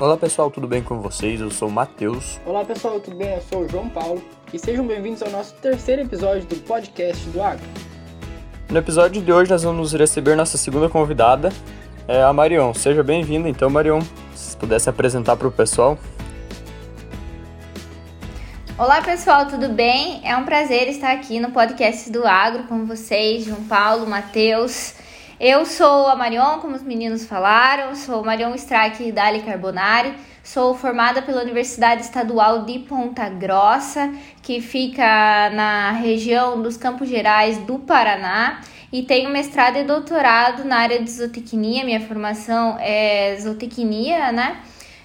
Olá pessoal, tudo bem com vocês? Eu sou o Matheus. Olá pessoal, tudo bem? Eu sou o João Paulo e sejam bem-vindos ao nosso terceiro episódio do podcast do Agro. No episódio de hoje nós vamos receber nossa segunda convidada, é a Marion. Seja bem-vinda então, Marion. Se pudesse apresentar para o pessoal. Olá pessoal, tudo bem? É um prazer estar aqui no podcast do Agro com vocês, João Paulo, Matheus. Eu sou a Marion, como os meninos falaram, sou Marion Strack Dali Carbonari, sou formada pela Universidade Estadual de Ponta Grossa, que fica na região dos Campos Gerais do Paraná, e tenho mestrado e doutorado na área de zootecnia, minha formação é zootecnia, né?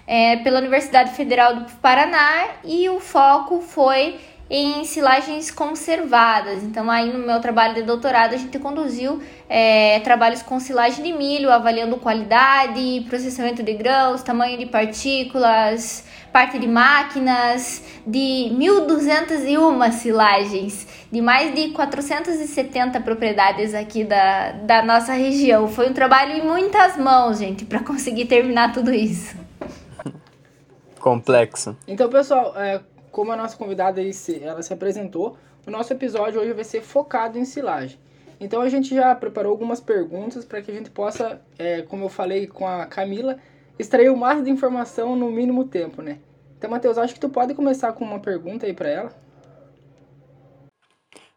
É, pela Universidade Federal do Paraná, e o foco foi em silagens conservadas. Então, aí no meu trabalho de doutorado, a gente conduziu é, trabalhos com silagem de milho, avaliando qualidade, processamento de grãos, tamanho de partículas, parte de máquinas, de 1.201 silagens, de mais de 470 propriedades aqui da, da nossa região. Foi um trabalho em muitas mãos, gente, para conseguir terminar tudo isso. Complexo. Então, pessoal, é, como a nossa convidada aí se, ela se apresentou, o nosso episódio hoje vai ser focado em silagem. Então a gente já preparou algumas perguntas para que a gente possa, é, como eu falei com a Camila, extrair o máximo de informação no mínimo tempo, né? Então, Matheus, acho que tu pode começar com uma pergunta aí para ela.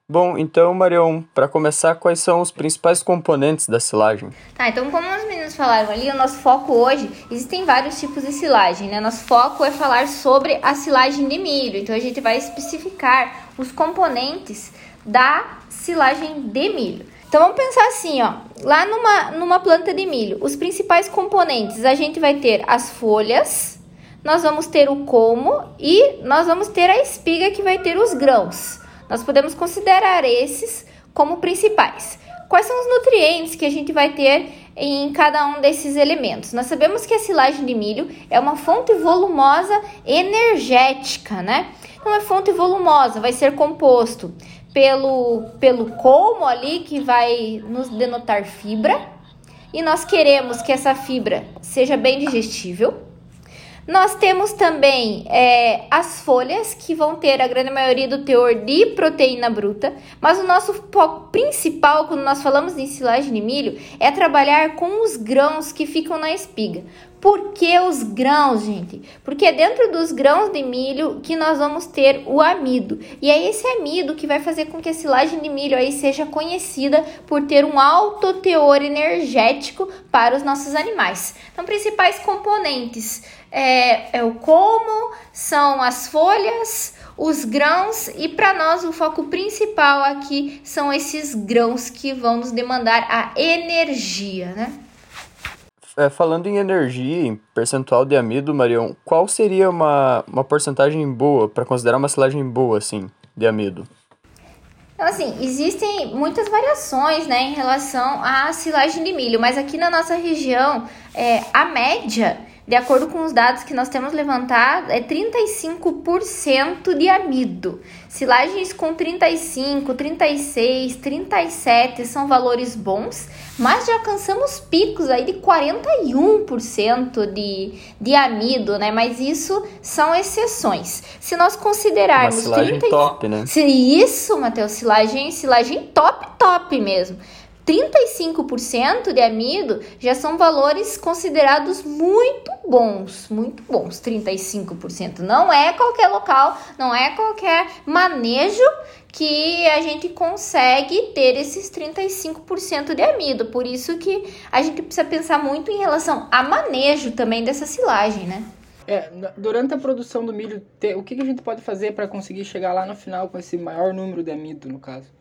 Bom, então, Marion, para começar, quais são os principais componentes da silagem? Tá, então como meninos falaram ali, o nosso foco hoje, existem vários tipos de silagem, né? Nosso foco é falar sobre a silagem de milho, então a gente vai especificar os componentes da silagem de milho. Então vamos pensar assim, ó, lá numa, numa planta de milho, os principais componentes, a gente vai ter as folhas, nós vamos ter o como e nós vamos ter a espiga que vai ter os grãos. Nós podemos considerar esses como principais. Quais são os nutrientes que a gente vai ter em cada um desses elementos? Nós sabemos que a silagem de milho é uma fonte volumosa energética, né? Então, é fonte volumosa, vai ser composto pelo, pelo colmo ali, que vai nos denotar fibra, e nós queremos que essa fibra seja bem digestível nós temos também é, as folhas, que vão ter a grande maioria do teor de proteína bruta, mas o nosso foco principal, quando nós falamos em silagem de milho, é trabalhar com os grãos que ficam na espiga. Por que os grãos, gente? Porque é dentro dos grãos de milho que nós vamos ter o amido. E é esse amido que vai fazer com que a silagem de milho aí seja conhecida por ter um alto teor energético para os nossos animais. Então, principais componentes é, é o como, são as folhas, os grãos e para nós o foco principal aqui são esses grãos que vão nos demandar a energia, né? É, falando em energia, em percentual de amido, Marião, qual seria uma, uma porcentagem boa para considerar uma silagem boa, assim, de amido? Então, assim, existem muitas variações, né, em relação à silagem de milho, mas aqui na nossa região, é, a média de acordo com os dados que nós temos levantado, é 35% de amido. Silagens com 35, 36, 37 são valores bons, mas já alcançamos picos aí de 41% de, de amido, né? Mas isso são exceções. Se nós considerarmos Uma silagem 30... top, né? Se isso, Matheus, silagem, silagem top, top mesmo. 35% de amido já são valores considerados muito bons, muito bons, 35%. Não é qualquer local, não é qualquer manejo que a gente consegue ter esses 35% de amido. Por isso que a gente precisa pensar muito em relação a manejo também dessa silagem, né? É, durante a produção do milho, o que a gente pode fazer para conseguir chegar lá no final com esse maior número de amido, no caso?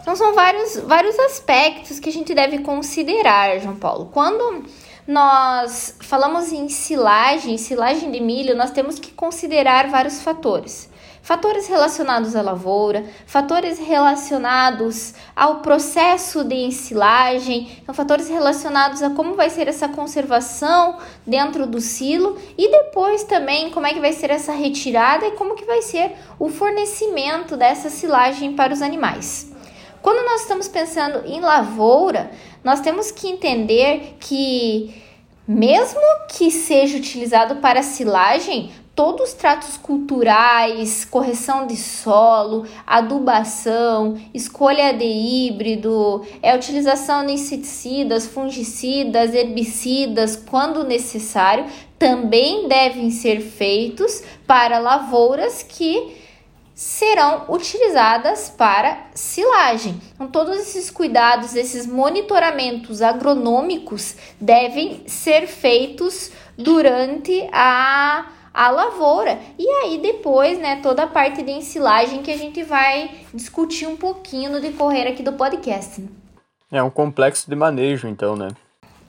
Então, são vários, vários aspectos que a gente deve considerar, João Paulo. Quando nós falamos em silagem, silagem de milho, nós temos que considerar vários fatores. Fatores relacionados à lavoura, fatores relacionados ao processo de ensilagem, então fatores relacionados a como vai ser essa conservação dentro do silo e depois também como é que vai ser essa retirada e como que vai ser o fornecimento dessa silagem para os animais. Quando nós estamos pensando em lavoura, nós temos que entender que mesmo que seja utilizado para silagem, todos os tratos culturais, correção de solo, adubação, escolha de híbrido, é utilização de inseticidas, fungicidas, herbicidas, quando necessário, também devem ser feitos para lavouras que serão utilizadas para silagem. Então, todos esses cuidados, esses monitoramentos agronômicos devem ser feitos durante a a lavoura. E aí depois, né, toda a parte de ensilagem que a gente vai discutir um pouquinho no decorrer aqui do podcast. É um complexo de manejo, então, né?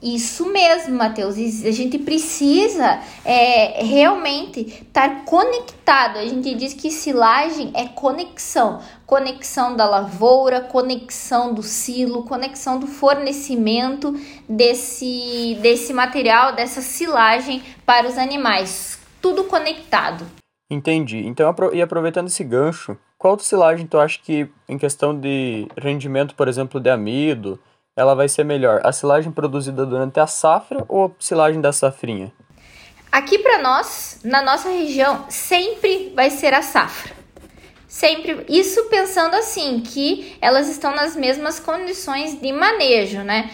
Isso mesmo, Matheus. A gente precisa é, realmente estar conectado. A gente diz que silagem é conexão. Conexão da lavoura, conexão do silo, conexão do fornecimento desse, desse material, dessa silagem para os animais tudo conectado. Entendi. Então, e aproveitando esse gancho, qual silagem tu acha que, em questão de rendimento, por exemplo, de amido, ela vai ser melhor? A silagem produzida durante a safra ou a silagem da safrinha? Aqui para nós, na nossa região, sempre vai ser a safra. Sempre, isso pensando assim, que elas estão nas mesmas condições de manejo, né?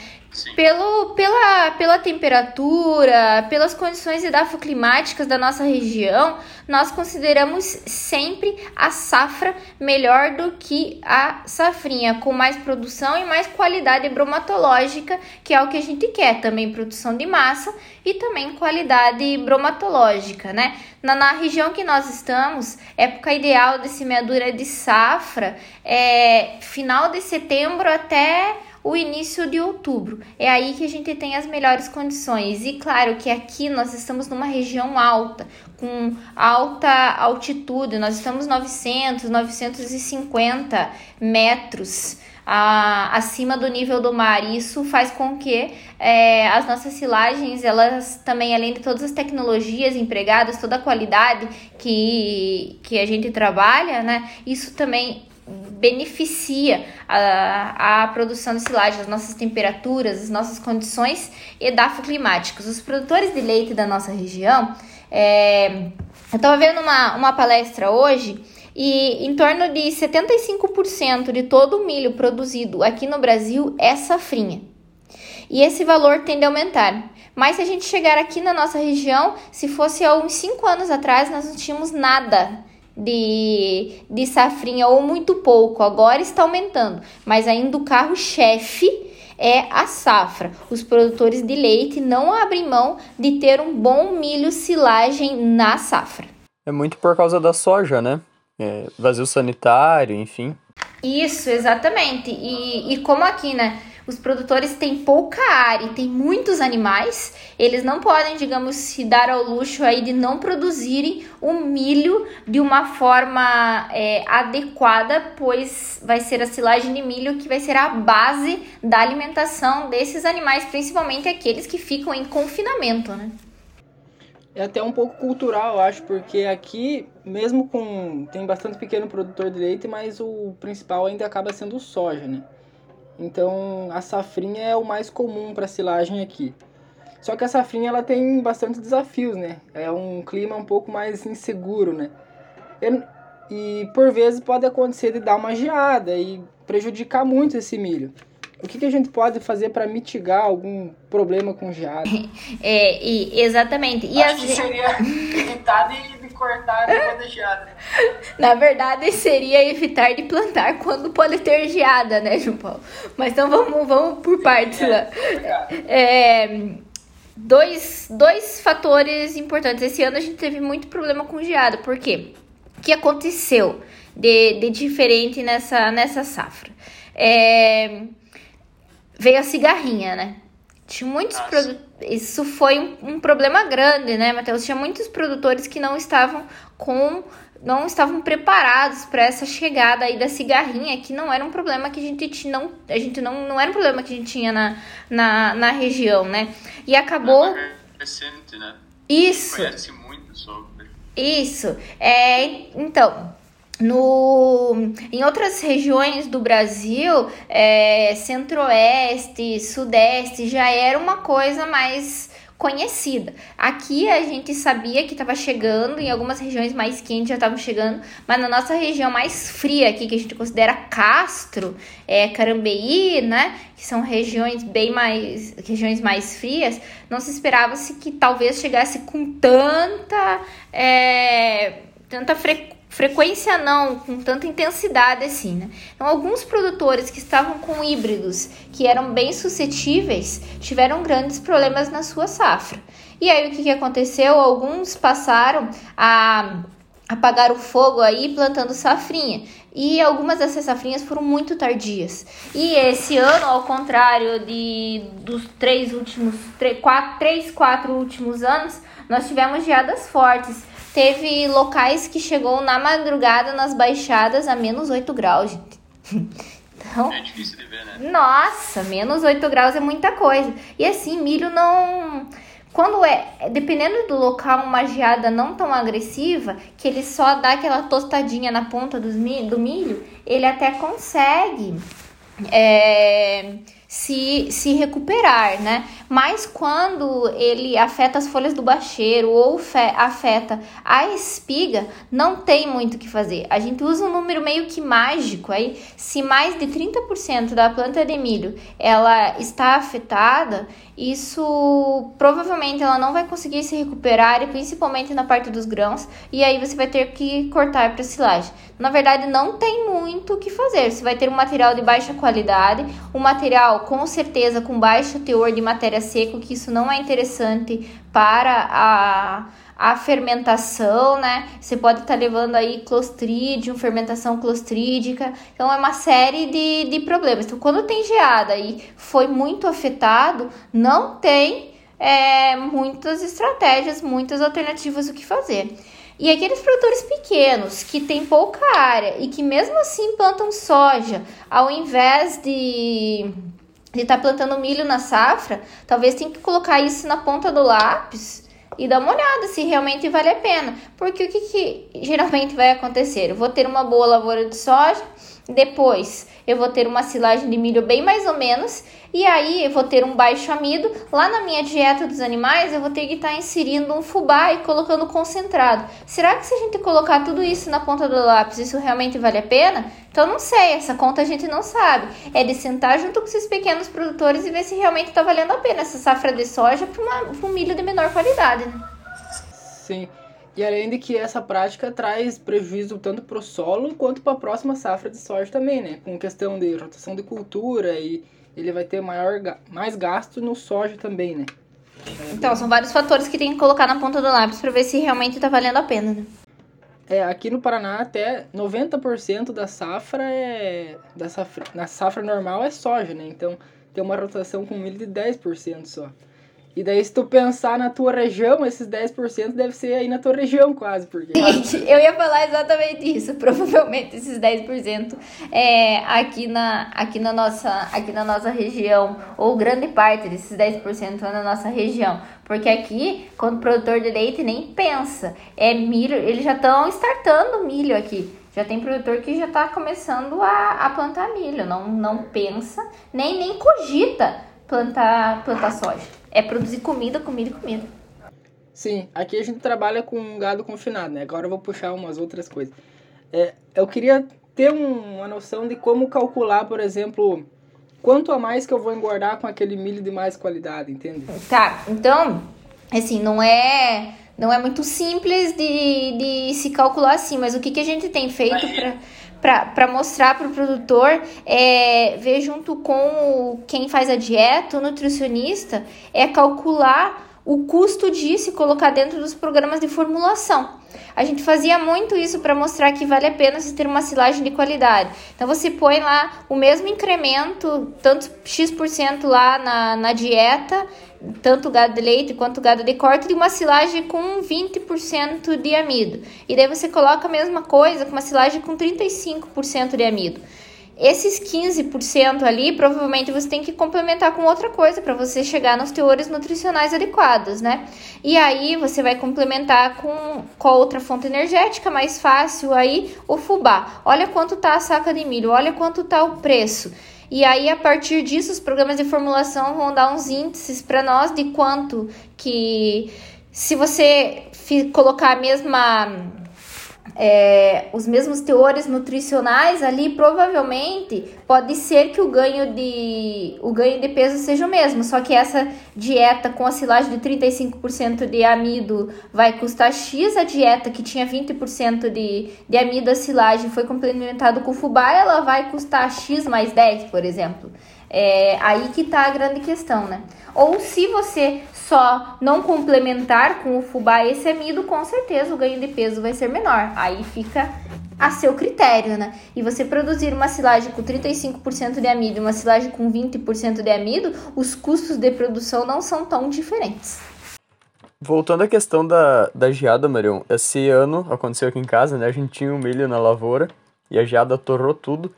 Pelo, pela, pela temperatura, pelas condições edafoclimáticas da nossa região, nós consideramos sempre a safra melhor do que a safrinha, com mais produção e mais qualidade bromatológica, que é o que a gente quer, também produção de massa e também qualidade bromatológica, né? Na, na região que nós estamos, época ideal de semeadura de safra é final de setembro até o início de outubro. É aí que a gente tem as melhores condições. E claro que aqui nós estamos numa região alta, com alta altitude, nós estamos 900, 950 metros. acima do nível do mar. Isso faz com que é, as nossas silagens, elas também, além de todas as tecnologias empregadas, toda a qualidade que, que a gente trabalha, né? Isso também beneficia a, a produção de silagem, as nossas temperaturas, as nossas condições edafoclimáticas. Os produtores de leite da nossa região, é, eu estava vendo uma, uma palestra hoje e em torno de 75% de todo o milho produzido aqui no Brasil é safrinha. E esse valor tende a aumentar. Mas se a gente chegar aqui na nossa região, se fosse há uns 5 anos atrás, nós não tínhamos nada de, de safrinha ou muito pouco, agora está aumentando, mas ainda o carro-chefe é a safra. Os produtores de leite não abrem mão de ter um bom milho silagem na safra. É muito por causa da soja, né? É, vazio sanitário, enfim. Isso, exatamente. E, e como aqui, né? Os produtores têm pouca área e têm muitos animais, eles não podem, digamos, se dar ao luxo aí de não produzirem o milho de uma forma é, adequada, pois vai ser a silagem de milho que vai ser a base da alimentação desses animais, principalmente aqueles que ficam em confinamento, né? É até um pouco cultural, eu acho, porque aqui, mesmo com. tem bastante pequeno produtor de leite, mas o principal ainda acaba sendo o soja, né? Então a safrinha é o mais comum para silagem aqui. Só que a safrinha ela tem bastante desafios, né? É um clima um pouco mais inseguro, né? E por vezes pode acontecer de dar uma geada e prejudicar muito esse milho. O que, que a gente pode fazer para mitigar algum problema com geada? É, e, exatamente. E Acho as... que seria evitar de, de cortar quando geada. Na verdade, seria evitar de plantar quando pode ter geada, né, João Paulo? Mas então vamos, vamos por partes é, lá. É, dois, dois fatores importantes. Esse ano a gente teve muito problema com geada. Por quê? O que aconteceu de, de diferente nessa, nessa safra? É veio a cigarrinha, né? Tinha muitos produtores. Isso foi um, um, problema grande, né, Matheus? Tinha muitos produtores que não estavam com. não estavam preparados para essa chegada aí da cigarrinha, que não era um problema que a gente tinha. Não, a gente não, não era um problema que a gente tinha na, na, na região, né? E acabou. É recente, né? Isso. Conhece muito sobre. Isso. É, então, no, em outras regiões do Brasil, é, centro-oeste, sudeste, já era uma coisa mais conhecida. Aqui a gente sabia que estava chegando, em algumas regiões mais quentes já estavam chegando, mas na nossa região mais fria aqui, que a gente considera Castro, é, Carambeí, né, que são regiões bem mais, regiões mais frias, não se esperava-se que talvez chegasse com tanta, é, tanta frequência frequência não, com tanta intensidade assim, né? Então, alguns produtores que estavam com híbridos que eram bem suscetíveis tiveram grandes problemas na sua safra. E aí, o que, que aconteceu? Alguns passaram a apagar o fogo aí plantando safrinha. E algumas dessas safrinhas foram muito tardias. E esse ano, ao contrário de dos três últimos, três, quatro, três, quatro últimos anos, nós tivemos geadas fortes. Teve locais que chegou na madrugada nas baixadas a menos 8 graus, gente. Então, é difícil de ver, né? Nossa, menos 8 graus é muita coisa. E assim, milho não. Quando é, dependendo do local, uma geada não tão agressiva, que ele só dá aquela tostadinha na ponta dos milho, do milho, ele até consegue. É, se, se recuperar, né? Mas quando ele afeta as folhas do bacheiro ou afeta a espiga, não tem muito o que fazer. A gente usa um número meio que mágico aí. Se mais de 30% da planta de milho ela está afetada, isso provavelmente ela não vai conseguir se recuperar, e principalmente na parte dos grãos, e aí você vai ter que cortar para silagem. Na verdade, não tem muito o que fazer. Você vai ter um material de baixa qualidade, um material com certeza com baixo teor de matéria seca, que isso não é interessante para a a fermentação, né? Você pode estar tá levando aí clostridium, fermentação clostrídica. Então é uma série de, de problemas. Então, quando tem geada e foi muito afetado, não tem é, muitas estratégias, muitas alternativas o que fazer. E aqueles produtores pequenos que têm pouca área e que mesmo assim plantam soja, ao invés de estar tá plantando milho na safra, talvez tenha que colocar isso na ponta do lápis e dar uma olhada se realmente vale a pena. Porque o que, que geralmente vai acontecer? Eu vou ter uma boa lavoura de soja, depois eu vou ter uma silagem de milho bem mais ou menos, e aí eu vou ter um baixo amido. Lá na minha dieta dos animais, eu vou ter que estar tá inserindo um fubá e colocando concentrado. Será que se a gente colocar tudo isso na ponta do lápis, isso realmente vale a pena? Então não sei, essa conta a gente não sabe. É de sentar junto com esses pequenos produtores e ver se realmente está valendo a pena essa safra de soja para um milho de menor qualidade. Né? Sim. E além de que essa prática traz prejuízo tanto para o solo quanto para a próxima safra de soja também, né? Com questão de rotação de cultura e ele vai ter maior, mais gasto no soja também, né? Então, são vários fatores que tem que colocar na ponta do lápis para ver se realmente está valendo a pena, né? É, aqui no Paraná até 90% da safra é da safra, na safra normal é soja, né? Então, tem uma rotação com milho de 10% só. E daí, se tu pensar na tua região, esses 10% deve ser aí na tua região quase, porque... Gente, eu ia falar exatamente isso. Provavelmente esses 10% é aqui na, aqui, na nossa, aqui na nossa região, ou grande parte desses 10% é na nossa região. Porque aqui, quando o produtor de leite nem pensa, é milho, eles já estão startando milho aqui. Já tem produtor que já está começando a, a plantar milho, não, não pensa, nem, nem cogita plantar, plantar soja é produzir comida, comida e comida. Sim, aqui a gente trabalha com gado confinado, né? Agora eu vou puxar umas outras coisas. É, eu queria ter um, uma noção de como calcular, por exemplo, quanto a mais que eu vou engordar com aquele milho de mais qualidade, entende? Tá, então, assim, não é não é muito simples de, de se calcular assim, mas o que, que a gente tem feito para para mostrar para o produtor, é, ver junto com quem faz a dieta, o nutricionista, é calcular o custo disso e colocar dentro dos programas de formulação. A gente fazia muito isso para mostrar que vale a pena você ter uma silagem de qualidade. Então você põe lá o mesmo incremento, tanto X% lá na, na dieta, tanto gado de leite quanto gado de corte, de uma silagem com 20% de amido. E daí você coloca a mesma coisa com uma silagem com 35% de amido. Esses 15% ali, provavelmente você tem que complementar com outra coisa para você chegar nos teores nutricionais adequados, né? E aí você vai complementar com, com outra fonte energética mais fácil aí, o fubá. Olha quanto tá a saca de milho, olha quanto tá o preço. E aí, a partir disso, os programas de formulação vão dar uns índices para nós de quanto que, se você colocar a mesma é, os mesmos teores nutricionais ali, provavelmente pode ser que o ganho de o ganho de peso seja o mesmo, só que essa dieta com a silagem de 35% de amido vai custar X, a dieta que tinha 20% de, de amido a silagem foi complementado com fubá, ela vai custar X mais 10, por exemplo. É aí que tá a grande questão, né? Ou se você só não complementar com o fubá esse amido, com certeza o ganho de peso vai ser menor. Aí fica a seu critério, né? E você produzir uma silagem com 35% de amido e uma silagem com 20% de amido, os custos de produção não são tão diferentes. Voltando à questão da, da geada, Marion, esse ano aconteceu aqui em casa, né? A gente tinha um milho na lavoura e a geada torrou tudo.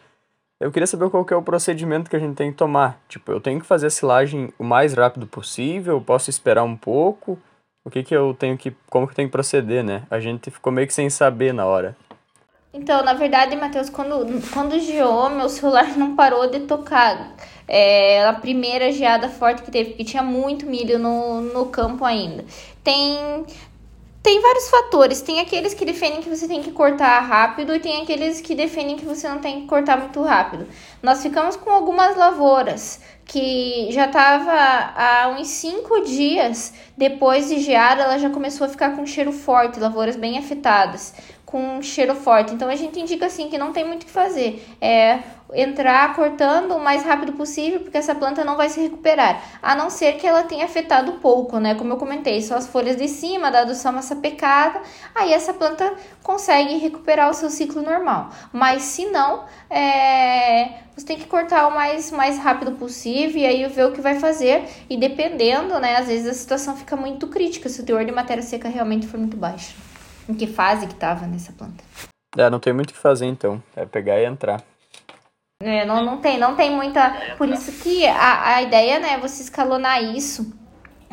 Eu queria saber qual que é o procedimento que a gente tem que tomar. Tipo, eu tenho que fazer a silagem o mais rápido possível? Posso esperar um pouco? O que que eu tenho que... Como que eu tenho que proceder, né? A gente ficou meio que sem saber na hora. Então, na verdade, Matheus, quando, quando geou, meu celular não parou de tocar. É, a primeira geada forte que teve, porque tinha muito milho no, no campo ainda. Tem tem vários fatores. Tem aqueles que defendem que você tem que cortar rápido e tem aqueles que defendem que você não tem que cortar muito rápido. Nós ficamos com algumas lavouras que já estava há uns cinco dias depois de geada, ela já começou a ficar com cheiro forte, lavouras bem afetadas com cheiro forte. Então a gente indica assim que não tem muito o que fazer. É entrar cortando o mais rápido possível, porque essa planta não vai se recuperar, a não ser que ela tenha afetado pouco, né? Como eu comentei, só as folhas de cima, dado só uma sapecada, aí essa planta consegue recuperar o seu ciclo normal. Mas se não, é... você tem que cortar o mais, mais rápido possível e aí ver o que vai fazer. E dependendo, né? Às vezes a situação fica muito crítica se o teor de matéria seca realmente for muito baixo. Em que fase que tava nessa planta? É, não tem muito o que fazer então. É pegar e entrar. É, não, não tem, não tem muita. Por isso que a, a ideia, né, é você escalonar isso.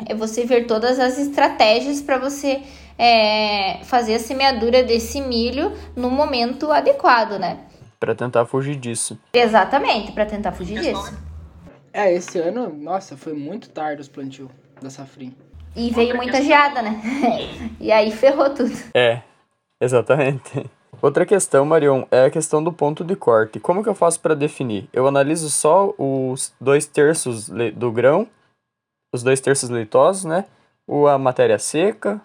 É você ver todas as estratégias para você é, fazer a semeadura desse milho no momento adequado, né? Para tentar fugir disso. Exatamente, para tentar fugir disso. É, esse ano, nossa, foi muito tarde os plantios da safrinha. E veio muita geada, né? e aí ferrou tudo. É, exatamente. Outra questão, Marion, é a questão do ponto de corte. Como que eu faço para definir? Eu analiso só os dois terços do grão, os dois terços leitosos, né? Ou a matéria seca,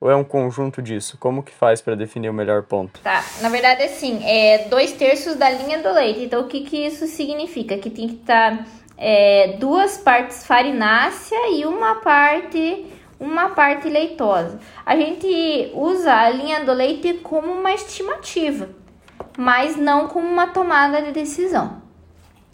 ou é um conjunto disso? Como que faz para definir o melhor ponto? Tá, na verdade, assim, é dois terços da linha do leite. Então, o que, que isso significa? Que tem que estar... Tá é, duas partes farinácea e uma parte uma parte leitosa. A gente usa a linha do leite como uma estimativa, mas não como uma tomada de decisão.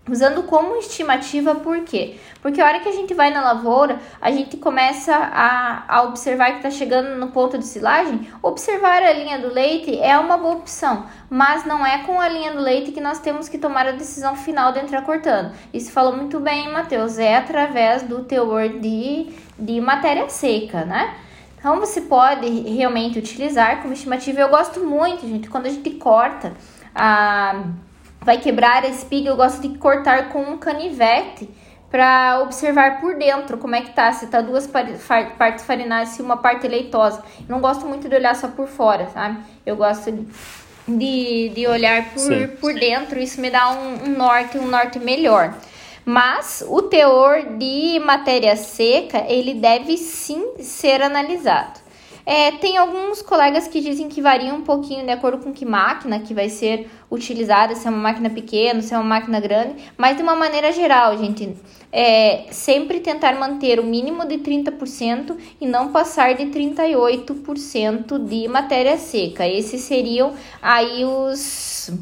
Usando como estimativa, por quê? Porque a hora que a gente vai na lavoura, a gente começa a, a observar que está chegando no ponto de silagem. Observar a linha do leite é uma boa opção, mas não é com a linha do leite que nós temos que tomar a decisão final de entrar cortando. Isso falou muito bem, Matheus, é através do teor de, de matéria seca, né? Então você pode realmente utilizar como estimativa. Eu gosto muito, gente, quando a gente corta a vai quebrar a espiga, eu gosto de cortar com um canivete para observar por dentro como é que tá, se tá duas partes farináceas e uma parte leitosa. Eu não gosto muito de olhar só por fora, sabe? Eu gosto de, de olhar por, sim, por sim. dentro, isso me dá um, um norte, um norte melhor. Mas o teor de matéria seca, ele deve sim ser analisado. É, tem alguns colegas que dizem que varia um pouquinho de acordo com que máquina que vai ser utilizada, se é uma máquina pequena, se é uma máquina grande, mas de uma maneira geral, gente, é sempre tentar manter o mínimo de 30% e não passar de 38% de matéria seca. Esses seriam aí os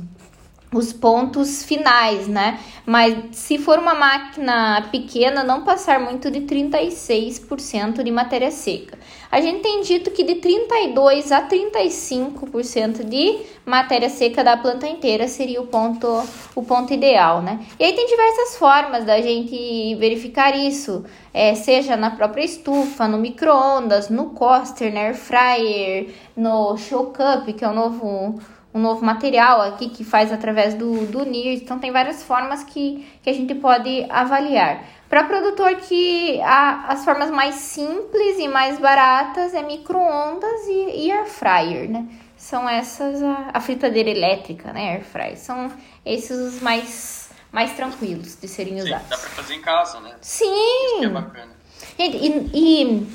os pontos finais, né? Mas se for uma máquina pequena, não passar muito de 36% de matéria seca. A gente tem dito que de 32 a 35% de matéria seca da planta inteira seria o ponto, o ponto ideal, né? E aí tem diversas formas da gente verificar isso, é, seja na própria estufa, no micro-ondas, no coaster, na air fryer, no show cup, que é o novo um novo material aqui que faz através do, do NIR. Então, tem várias formas que, que a gente pode avaliar. Para produtor que a, as formas mais simples e mais baratas é micro-ondas e, e air fryer, né? São essas a, a fritadeira elétrica, né? Air fryer. São esses os mais, mais tranquilos de serem Sim, usados. dá pra fazer em casa, né? Sim! Isso que é bacana. Gente, e, e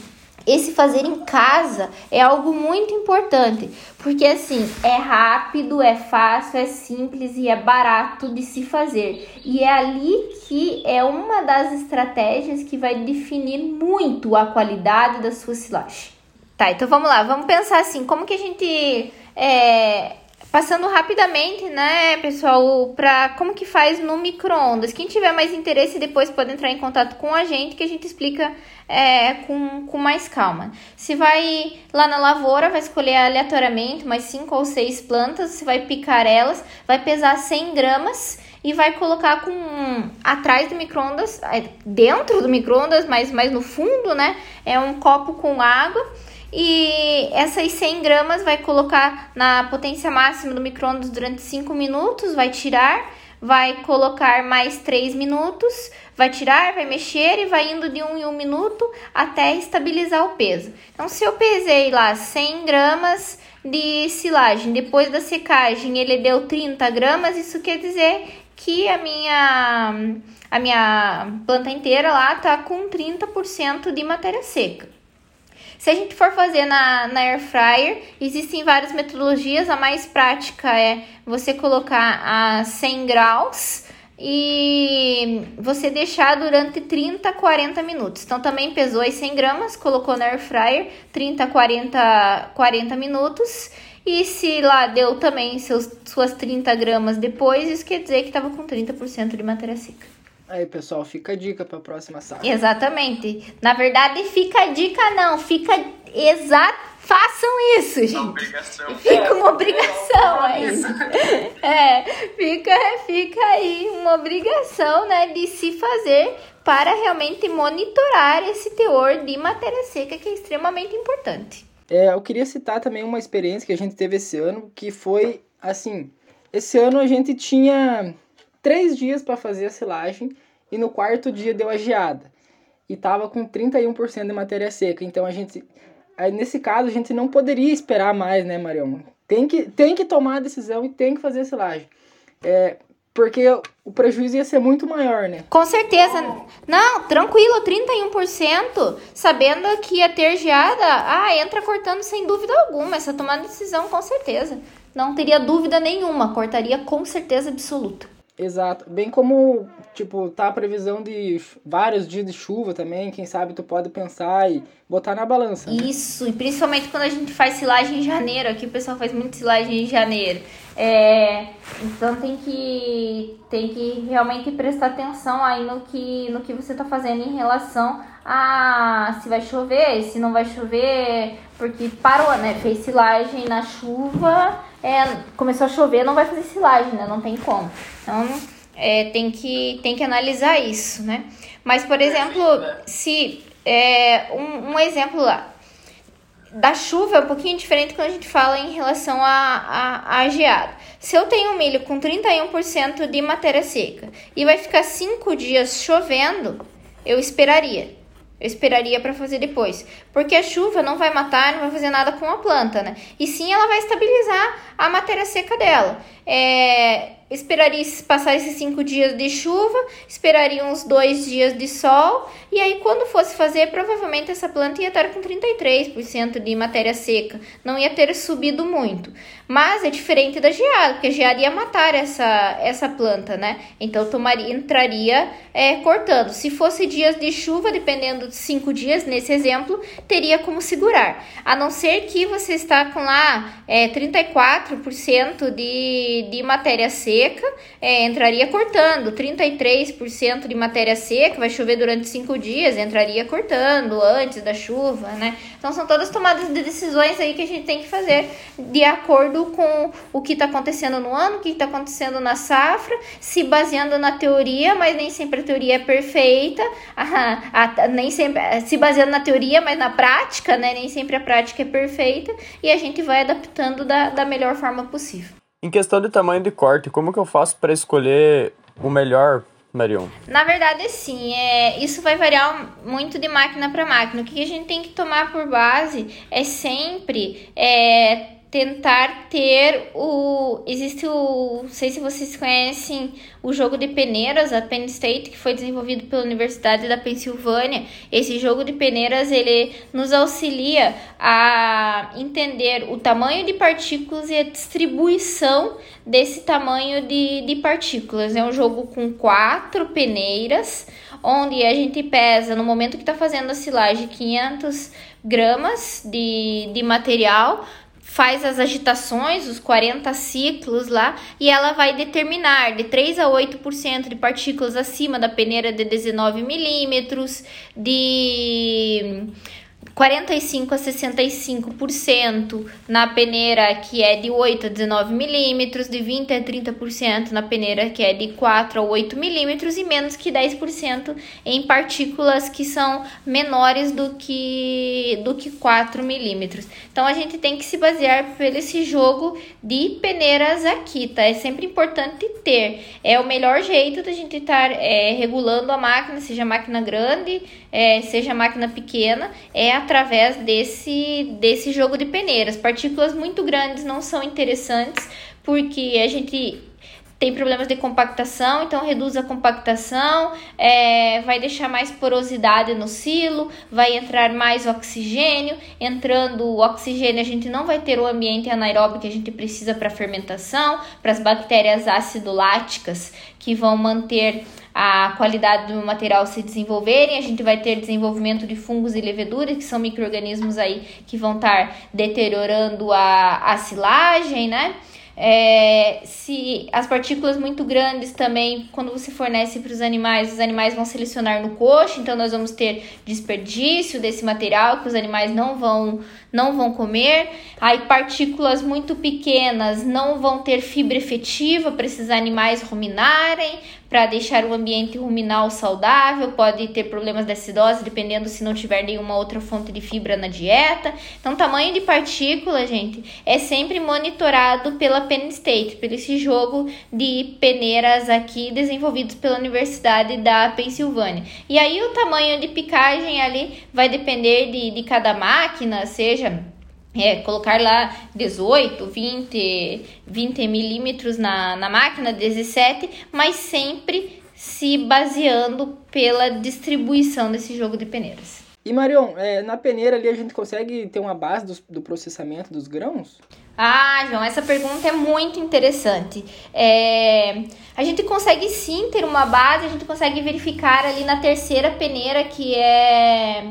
esse fazer em casa é algo muito importante, porque assim, é rápido, é fácil, é simples e é barato de se fazer. E é ali que é uma das estratégias que vai definir muito a qualidade da sua silagem. Tá, então vamos lá, vamos pensar assim, como que a gente é, Passando rapidamente, né, pessoal, para como que faz no micro-ondas. Quem tiver mais interesse depois pode entrar em contato com a gente que a gente explica é, com, com mais calma. Se vai lá na lavoura, vai escolher aleatoriamente mais 5 ou 6 plantas, você vai picar elas, vai pesar 100 gramas e vai colocar com atrás do micro-ondas, é, dentro do micro-ondas, mas mais no fundo, né, é um copo com água e essas 100 gramas vai colocar na potência máxima do micro-ondas durante 5 minutos, vai tirar, vai colocar mais 3 minutos, vai tirar, vai mexer e vai indo de 1 um em 1 um minuto até estabilizar o peso. Então, se eu pesei lá 100 gramas de silagem, depois da secagem ele deu 30 gramas, isso quer dizer que a minha, a minha planta inteira lá tá com 30% de matéria seca. Se a gente for fazer na, na air fryer, existem várias metodologias. A mais prática é você colocar a 100 graus e você deixar durante 30, 40 minutos. Então também pesou as 100 gramas, colocou na air fryer 30, 40, 40 minutos. E se lá deu também seus, suas 30 gramas depois, isso quer dizer que estava com 30% de matéria seca. Aí, pessoal, fica a dica para a próxima safra. Exatamente. Na verdade, fica a dica não, fica exato. Façam isso, gente. Uma obrigação. Fica uma obrigação aí. É, fica, fica aí uma obrigação, né, de se fazer para realmente monitorar esse teor de matéria seca que é extremamente importante. É, eu queria citar também uma experiência que a gente teve esse ano, que foi assim, esse ano a gente tinha três dias para fazer a silagem e no quarto dia deu a geada. E tava com 31% de matéria seca. Então a gente. Nesse caso, a gente não poderia esperar mais, né, Marião? Tem que, tem que tomar a decisão e tem que fazer a silagem. É, porque o prejuízo ia ser muito maior, né? Com certeza. Não, tranquilo, 31%, sabendo que ia ter geada, ah, entra cortando sem dúvida alguma. Essa tomada de decisão, com certeza. Não teria dúvida nenhuma, cortaria com certeza absoluta. Exato. Bem como, tipo, tá a previsão de vários dias de chuva também, quem sabe tu pode pensar e botar na balança. Né? Isso, e principalmente quando a gente faz silagem em janeiro, aqui o pessoal faz muito silagem em janeiro. É, então tem que, tem que realmente prestar atenção aí no que, no que você tá fazendo em relação a se vai chover, se não vai chover, porque parou, né? Fez silagem na chuva é, começou a chover, não vai fazer silagem, né? Não tem como. Então, é, tem, que, tem que analisar isso, né? Mas, por exemplo, se... É, um, um exemplo lá. Da chuva é um pouquinho diferente quando a gente fala em relação a, a, a geada. Se eu tenho milho com 31% de matéria seca e vai ficar 5 dias chovendo, eu esperaria. Eu esperaria para fazer depois. Porque a chuva não vai matar, não vai fazer nada com a planta, né? E sim ela vai estabilizar a matéria seca dela. É, esperaria passar esses cinco dias de chuva, esperaria uns dois dias de sol, e aí quando fosse fazer, provavelmente essa planta ia estar com 33% de matéria seca, não ia ter subido muito. Mas é diferente da geada, porque a geada ia matar essa, essa planta, né? Então tomaria, entraria é, cortando. Se fosse dias de chuva, dependendo de cinco dias, nesse exemplo, teria como segurar. A não ser que você está com lá é, 34% de, de matéria seca, é, entraria cortando. 33% de matéria seca, vai chover durante cinco dias, entraria cortando antes da chuva, né? Então são todas tomadas de decisões aí que a gente tem que fazer de acordo com o que está acontecendo no ano, o que está acontecendo na safra, se baseando na teoria, mas nem sempre a teoria é perfeita, a, a, nem sempre se baseando na teoria, mas na prática, né? Nem sempre a prática é perfeita e a gente vai adaptando da, da melhor forma possível. Em questão de tamanho de corte, como que eu faço para escolher o melhor, Marion? Na verdade, sim, é, isso vai variar muito de máquina para máquina. O que a gente tem que tomar por base é sempre é, tentar ter o. Existe o. Não sei se vocês conhecem o jogo de peneiras, a Penn State, que foi desenvolvido pela Universidade da Pensilvânia. Esse jogo de peneiras ele nos auxilia a entender o tamanho de partículas e a distribuição desse tamanho de, de partículas. É um jogo com quatro peneiras, onde a gente pesa, no momento que está fazendo a silagem, 500 gramas de, de material faz as agitações, os 40 ciclos lá, e ela vai determinar de 3 a 8% de partículas acima da peneira de 19 milímetros, de 45 a 65% na peneira que é de 8 a 19 milímetros, de 20 a 30% na peneira que é de 4 a 8 milímetros e menos que 10% em partículas que são menores do que, do que 4 milímetros. Então a gente tem que se basear por esse jogo de peneiras aqui, tá? É sempre importante ter. É o melhor jeito da gente estar é, regulando a máquina, seja máquina grande, é, seja máquina pequena, é a através desse, desse jogo de peneiras. Partículas muito grandes não são interessantes porque a gente tem problemas de compactação, então reduz a compactação, é, vai deixar mais porosidade no silo, vai entrar mais oxigênio. Entrando o oxigênio, a gente não vai ter o ambiente anaeróbico que a gente precisa para fermentação, para as bactérias ácido-láticas que vão manter a qualidade do material se desenvolverem, a gente vai ter desenvolvimento de fungos e leveduras, que são micro-organismos aí que vão estar deteriorando a, a silagem, né? É, se as partículas muito grandes também, quando você fornece para os animais, os animais vão selecionar no coxo, então nós vamos ter desperdício desse material que os animais não vão não vão comer. Aí partículas muito pequenas não vão ter fibra efetiva para esses animais ruminarem, para deixar o ambiente ruminal saudável, pode ter problemas de acidose, dependendo se não tiver nenhuma outra fonte de fibra na dieta. Então, tamanho de partícula, gente, é sempre monitorado pela Penn State, por esse jogo de peneiras aqui desenvolvidos pela Universidade da Pensilvânia. E aí o tamanho de picagem ali vai depender de, de cada máquina, seja é, colocar lá 18, 20, 20 milímetros na, na máquina, 17, mas sempre se baseando pela distribuição desse jogo de peneiras. E Marion, é, na peneira ali a gente consegue ter uma base do, do processamento dos grãos? Ah, João, essa pergunta é muito interessante. É, a gente consegue sim ter uma base, a gente consegue verificar ali na terceira peneira que é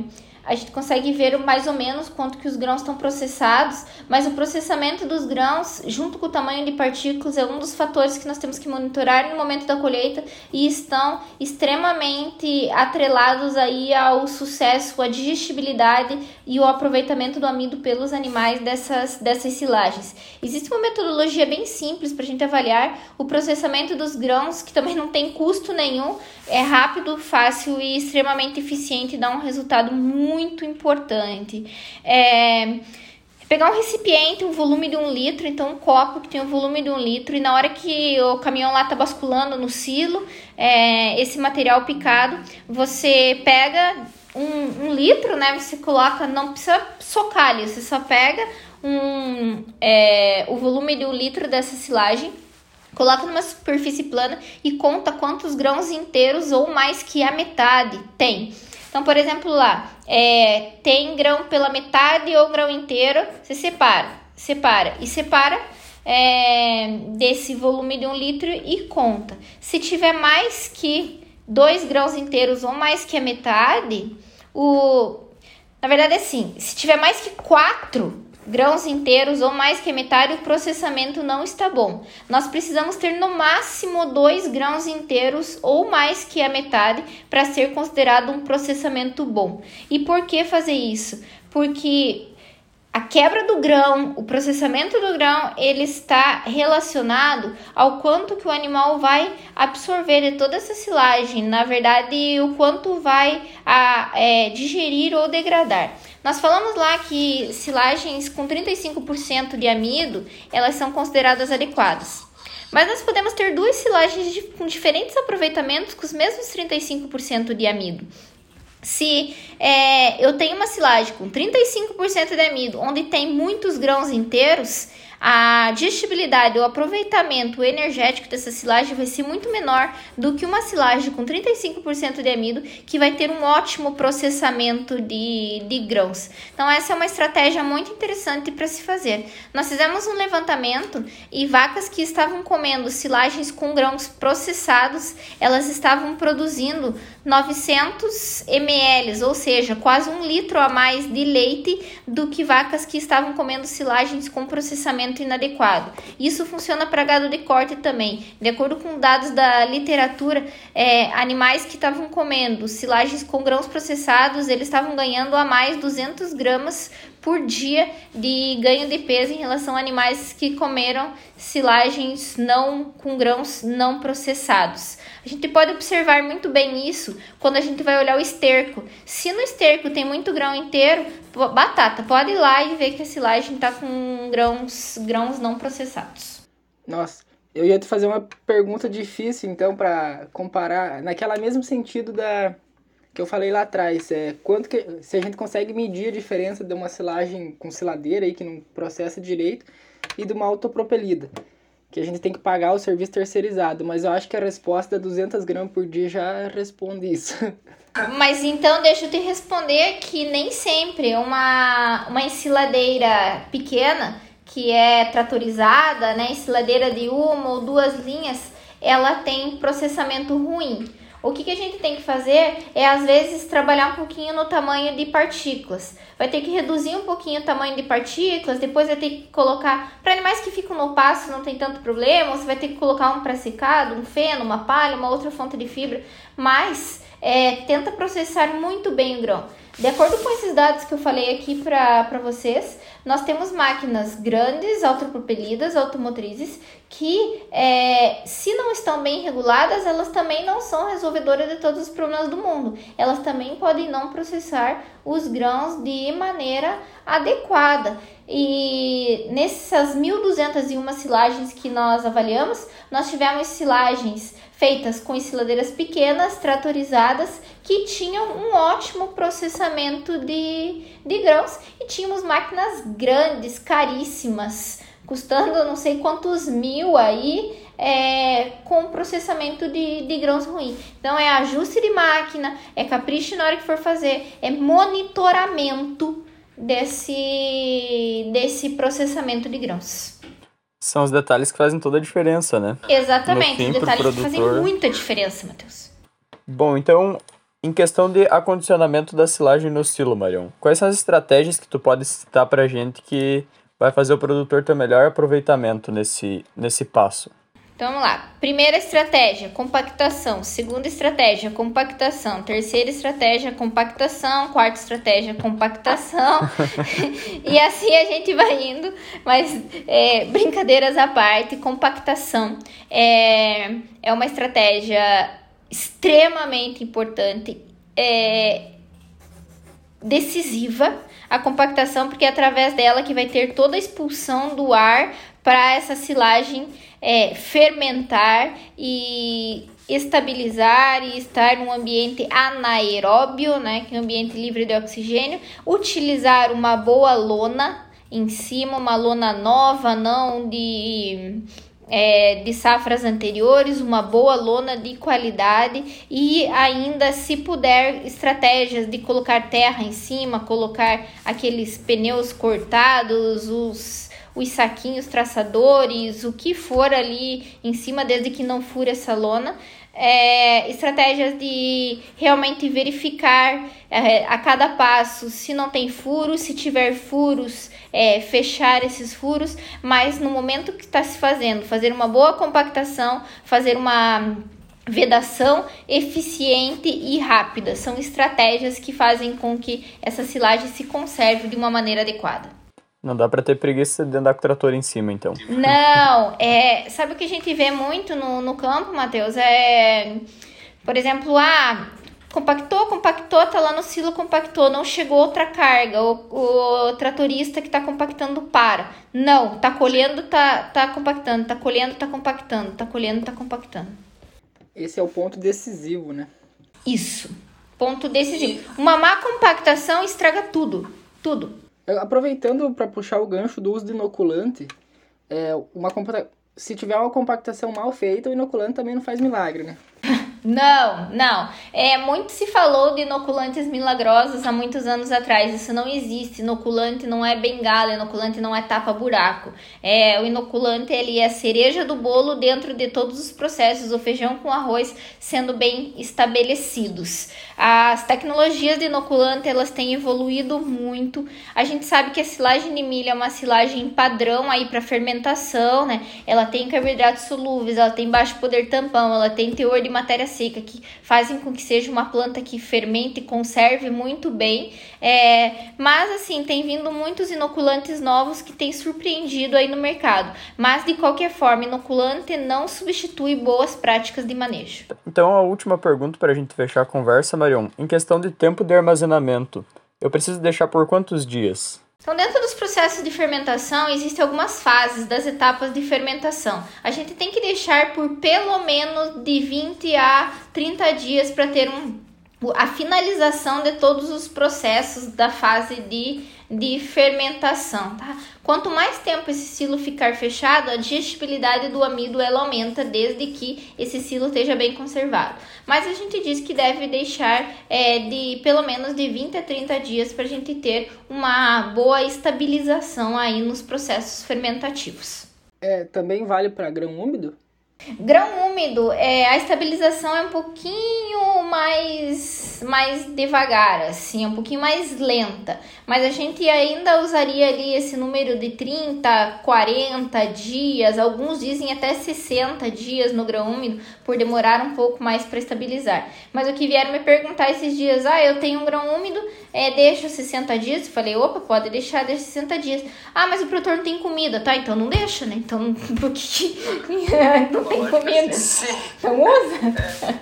a gente consegue ver mais ou menos quanto que os grãos estão processados, mas o processamento dos grãos, junto com o tamanho de partículas, é um dos fatores que nós temos que monitorar no momento da colheita e estão extremamente atrelados aí ao sucesso, à digestibilidade e o aproveitamento do amido pelos animais dessas, dessas silagens. Existe uma metodologia bem simples para a gente avaliar o processamento dos grãos, que também não tem custo nenhum, é rápido, fácil e extremamente eficiente dá um resultado muito importante. É pegar um recipiente, um volume de um litro, então um copo que tem um volume de um litro, e na hora que o caminhão lá tá basculando no silo, é, esse material picado, você pega um, um, litro, né? Você coloca, não precisa socar ali, você só pega um, é, o volume de um litro dessa silagem Coloca numa superfície plana e conta quantos grãos inteiros ou mais que a metade tem. Então, por exemplo, lá, é, tem grão pela metade ou grão inteiro, você separa, separa e separa é, desse volume de um litro e conta. Se tiver mais que dois grãos inteiros ou mais que a metade, o na verdade é assim, se tiver mais que quatro grãos inteiros ou mais que metade, o processamento não está bom. Nós precisamos ter no máximo dois grãos inteiros ou mais que a metade para ser considerado um processamento bom. E por que fazer isso? Porque a quebra do grão, o processamento do grão, ele está relacionado ao quanto que o animal vai absorver de toda essa silagem, na verdade, o quanto vai a, é, digerir ou degradar. Nós falamos lá que silagens com 35% de amido, elas são consideradas adequadas. Mas nós podemos ter duas silagens de, com diferentes aproveitamentos com os mesmos 35% de amido. Se é, eu tenho uma silagem com 35% de amido, onde tem muitos grãos inteiros, a digestibilidade, o aproveitamento energético dessa silagem vai ser muito menor do que uma silagem com 35% de amido, que vai ter um ótimo processamento de, de grãos. Então, essa é uma estratégia muito interessante para se fazer. Nós fizemos um levantamento e vacas que estavam comendo silagens com grãos processados, elas estavam produzindo 900 ml, ou seja, quase um litro a mais de leite do que vacas que estavam comendo silagens com processamento inadequado. Isso funciona para gado de corte também. De acordo com dados da literatura, é, animais que estavam comendo silagens com grãos processados, eles estavam ganhando a mais 200 gramas por dia de ganho de peso em relação a animais que comeram silagens não com grãos não processados. A gente pode observar muito bem isso quando a gente vai olhar o esterco. Se no esterco tem muito grão inteiro, batata, pode ir lá e ver que a silagem está com grãos, grãos não processados. Nossa, eu ia te fazer uma pergunta difícil então para comparar naquela mesmo sentido da que eu falei lá atrás, é quanto que se a gente consegue medir a diferença de uma silagem com siladeira aí que não processa direito e de uma autopropelida, que a gente tem que pagar o serviço terceirizado, mas eu acho que a resposta é 200 gramas por dia já responde isso. Mas então deixa eu te responder que nem sempre uma, uma ensiladeira pequena, que é tratorizada, né, ensiladeira de uma ou duas linhas, ela tem processamento ruim. O que, que a gente tem que fazer é, às vezes, trabalhar um pouquinho no tamanho de partículas. Vai ter que reduzir um pouquinho o tamanho de partículas, depois vai ter que colocar. Para animais que ficam no pasto não tem tanto problema, você vai ter que colocar um pressicado, um feno, uma palha, uma outra fonte de fibra. Mas é, tenta processar muito bem o grão. De acordo com esses dados que eu falei aqui para vocês, nós temos máquinas grandes, autopropelidas, automotrizes, que é, se não estão bem reguladas, elas também não são resolvedoras de todos os problemas do mundo. Elas também podem não processar os grãos de maneira adequada. E nessas 1.201 silagens que nós avaliamos, nós tivemos silagens feitas com ensiladeiras pequenas, tratorizadas, que tinham um ótimo processamento de, de grãos e tínhamos máquinas grandes, caríssimas, custando não sei quantos mil aí, é, com processamento de, de grãos ruim. Então é ajuste de máquina, é capricho na hora que for fazer, é monitoramento desse, desse processamento de grãos. São os detalhes que fazem toda a diferença, né? Exatamente, fim, os detalhes que fazem muita diferença, Matheus. Bom, então, em questão de acondicionamento da silagem no silo, Marion, quais são as estratégias que tu pode citar pra gente que vai fazer o produtor ter melhor aproveitamento nesse, nesse passo? Então vamos lá. Primeira estratégia, compactação. Segunda estratégia, compactação. Terceira estratégia, compactação. Quarta estratégia, compactação. e assim a gente vai indo. Mas é, brincadeiras à parte, compactação é, é uma estratégia extremamente importante. É, decisiva a compactação, porque é através dela que vai ter toda a expulsão do ar para essa silagem é, fermentar e estabilizar e estar num ambiente anaeróbio, né, que é um ambiente livre de oxigênio, utilizar uma boa lona em cima, uma lona nova, não de é, de safras anteriores, uma boa lona de qualidade e ainda, se puder, estratégias de colocar terra em cima, colocar aqueles pneus cortados, os, os saquinhos traçadores, o que for ali em cima, desde que não fure essa lona. É, estratégias de realmente verificar é, a cada passo se não tem furos, se tiver furos, é, fechar esses furos, mas no momento que está se fazendo, fazer uma boa compactação, fazer uma vedação eficiente e rápida. São estratégias que fazem com que essa silagem se conserve de uma maneira adequada. Não dá pra ter preguiça de andar com o trator em cima, então. Não, é, sabe o que a gente vê muito no, no campo, Matheus? É, por exemplo, ah, Compactou, compactou, tá lá no silo, compactou, não chegou outra carga, o, o tratorista que tá compactando para. Não, tá colhendo, tá, tá compactando, tá colhendo, tá compactando, tá colhendo, tá compactando. Esse é o ponto decisivo, né? Isso. Ponto decisivo. Uma má compactação estraga tudo. Tudo. Aproveitando para puxar o gancho do uso de inoculante, é, uma se tiver uma compactação mal feita, o inoculante também não faz milagre, né? Não, não. É muito se falou de inoculantes milagrosos há muitos anos atrás. Isso não existe. Inoculante não é bengala, inoculante não é tapa buraco. É o inoculante ele é a cereja do bolo dentro de todos os processos, o feijão com arroz sendo bem estabelecidos. As tecnologias de inoculante elas têm evoluído muito. A gente sabe que a silagem de milho é uma silagem padrão aí para fermentação, né? Ela tem carboidratos solúveis, ela tem baixo poder tampão, ela tem teor de matéria seca que fazem com que seja uma planta que fermente e conserve muito bem. É, mas assim, tem vindo muitos inoculantes novos que têm surpreendido aí no mercado. Mas de qualquer forma, inoculante não substitui boas práticas de manejo. Então a última pergunta para a gente fechar a conversa, Marion, em questão de tempo de armazenamento, eu preciso deixar por quantos dias? Então, dentro dos processos de fermentação, existem algumas fases das etapas de fermentação. A gente tem que deixar por pelo menos de 20 a 30 dias para ter um, a finalização de todos os processos da fase de de fermentação, tá? Quanto mais tempo esse silo ficar fechado, a digestibilidade do amido ela aumenta desde que esse silo esteja bem conservado. Mas a gente diz que deve deixar é, de pelo menos de 20 a 30 dias para a gente ter uma boa estabilização aí nos processos fermentativos. É, também vale para grão úmido? Grão úmido, é, a estabilização é um pouquinho mais, mais devagar, assim, um pouquinho mais lenta. Mas a gente ainda usaria ali esse número de 30, 40 dias, alguns dizem até 60 dias no grão úmido, por demorar um pouco mais para estabilizar. Mas o que vieram me perguntar esses dias, ah, eu tenho um grão úmido, é, deixo 60 dias? Eu falei, opa, pode deixar, deixa 60 dias. Ah, mas o produtor não tem comida, tá? Então não deixa, né? Então, por que não tem comida? Então usa.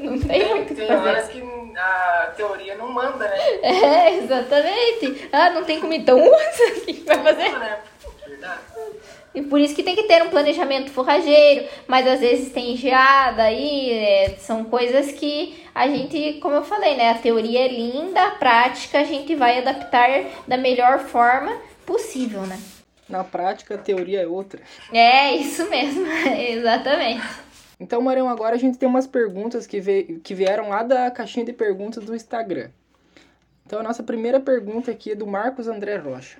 Não tem muito o que Tem fazer. horas que a teoria não manda, né? É, exatamente. Ah, não tem comida, então usa. O que vai fazer? Tudo, né? E por isso que tem que ter um planejamento forrageiro, mas às vezes tem geada aí, é, são coisas que a gente, como eu falei, né? A teoria é linda, a prática a gente vai adaptar da melhor forma possível, né? Na prática, a teoria é outra. É, isso mesmo, exatamente. Então, Marião, agora a gente tem umas perguntas que, veio, que vieram lá da caixinha de perguntas do Instagram. Então, a nossa primeira pergunta aqui é do Marcos André Rocha.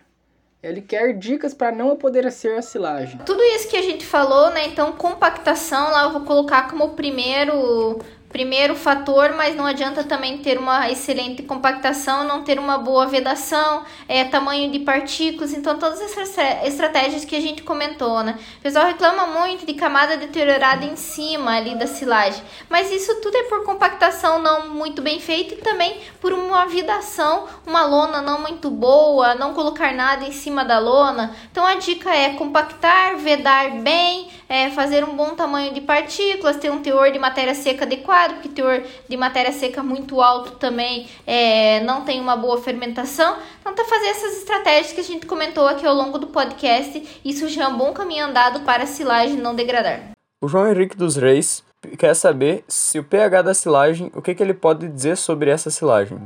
Ele quer dicas para não apodrecer a silagem. Tudo isso que a gente falou, né? Então, compactação lá eu vou colocar como primeiro primeiro fator, mas não adianta também ter uma excelente compactação, não ter uma boa vedação, é, tamanho de partículas, então todas essas estratégias que a gente comentou, né? O pessoal reclama muito de camada deteriorada em cima ali da silagem, mas isso tudo é por compactação não muito bem feita e também por uma vedação, uma lona não muito boa, não colocar nada em cima da lona. Então a dica é compactar, vedar bem, é, fazer um bom tamanho de partículas, ter um teor de matéria seca adequado, porque teor de matéria seca muito alto também é, não tem uma boa fermentação. Então, tá fazer essas estratégias que a gente comentou aqui ao longo do podcast, isso já é um bom caminho andado para a silagem não degradar. O João Henrique dos Reis quer saber se o pH da silagem, o que, que ele pode dizer sobre essa silagem.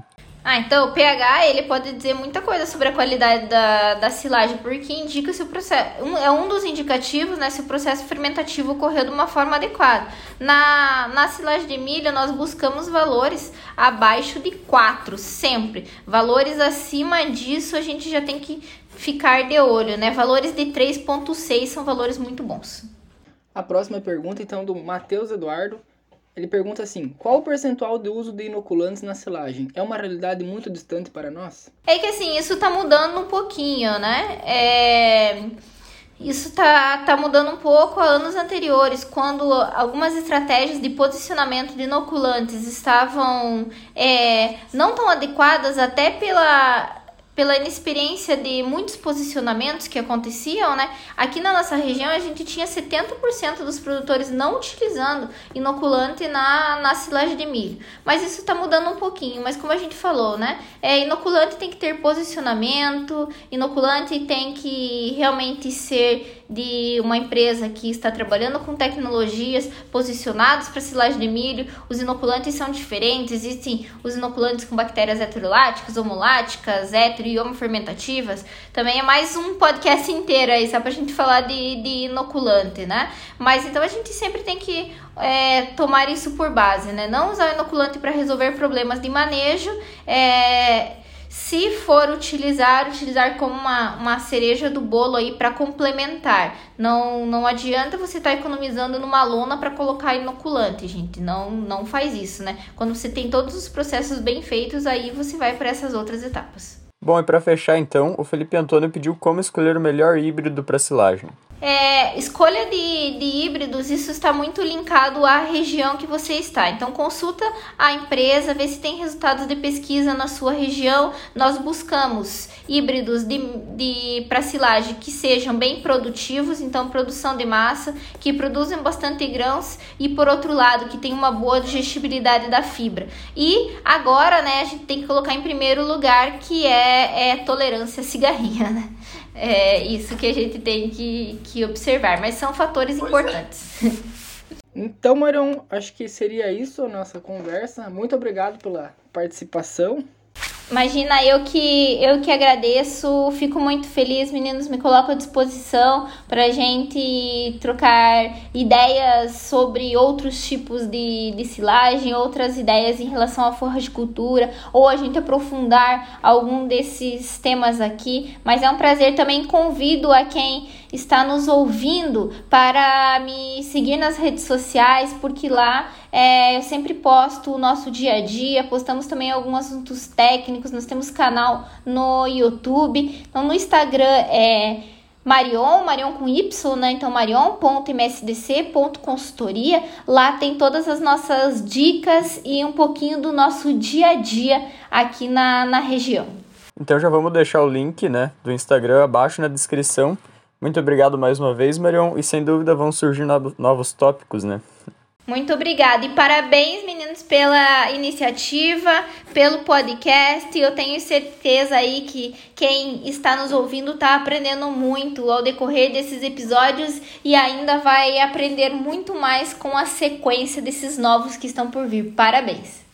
Ah, então o pH ele pode dizer muita coisa sobre a qualidade da, da silagem, porque indica se o processo. Um, é um dos indicativos, né? Se o processo fermentativo ocorreu de uma forma adequada. Na, na silagem de milho, nós buscamos valores abaixo de 4, sempre. Valores acima disso, a gente já tem que ficar de olho, né? Valores de 3,6 são valores muito bons. A próxima pergunta, então, do Matheus Eduardo. Ele pergunta assim: qual o percentual de uso de inoculantes na silagem? É uma realidade muito distante para nós? É que assim, isso tá mudando um pouquinho, né? É... Isso tá, tá mudando um pouco a anos anteriores, quando algumas estratégias de posicionamento de inoculantes estavam é, não tão adequadas até pela pela inexperiência de muitos posicionamentos que aconteciam, né? Aqui na nossa região a gente tinha 70% dos produtores não utilizando inoculante na, na silagem de milho. Mas isso está mudando um pouquinho, mas como a gente falou, né? É, inoculante tem que ter posicionamento, inoculante tem que realmente ser de uma empresa que está trabalhando com tecnologias posicionadas para silagem de milho. Os inoculantes são diferentes, existem os inoculantes com bactérias heteroláticas, homoláticas, hetero homofermentativas. Também é mais um podcast inteiro aí, só para a gente falar de, de inoculante, né? Mas então a gente sempre tem que é, tomar isso por base, né? Não usar inoculante para resolver problemas de manejo. É, se for utilizar, utilizar como uma, uma cereja do bolo aí para complementar. Não, não adianta você estar tá economizando numa lona para colocar inoculante, gente. Não, não faz isso, né? Quando você tem todos os processos bem feitos, aí você vai para essas outras etapas. Bom, e para fechar então, o Felipe Antônio pediu como escolher o melhor híbrido para silagem. É, escolha de, de híbridos, isso está muito linkado à região que você está. Então, consulta a empresa, vê se tem resultados de pesquisa na sua região. Nós buscamos híbridos de, de para silagem que sejam bem produtivos, então, produção de massa, que produzem bastante grãos e, por outro lado, que tem uma boa digestibilidade da fibra. E agora, né, a gente tem que colocar em primeiro lugar que é, é tolerância à cigarrinha, né? É isso que a gente tem que, que observar, mas são fatores pois é. importantes. É. Então, Marion, acho que seria isso a nossa conversa. Muito obrigado pela participação. Imagina, eu que eu que agradeço, fico muito feliz, meninos, me colocam à disposição para a gente trocar ideias sobre outros tipos de, de silagem, outras ideias em relação à forragicultura, ou a gente aprofundar algum desses temas aqui. Mas é um prazer também, convido a quem está nos ouvindo para me seguir nas redes sociais, porque lá é, eu sempre posto o nosso dia a dia, postamos também alguns assuntos técnicos, nós temos canal no YouTube, então no Instagram é Marion, Marion com Y, né? Então marion.msdc.consultoria. Lá tem todas as nossas dicas e um pouquinho do nosso dia a dia aqui na, na região. Então já vamos deixar o link, né, do Instagram abaixo na descrição. Muito obrigado mais uma vez, Marion, e sem dúvida vão surgir novos tópicos, né? Muito obrigada e parabéns, meninos, pela iniciativa, pelo podcast. Eu tenho certeza aí que quem está nos ouvindo está aprendendo muito ao decorrer desses episódios e ainda vai aprender muito mais com a sequência desses novos que estão por vir. Parabéns!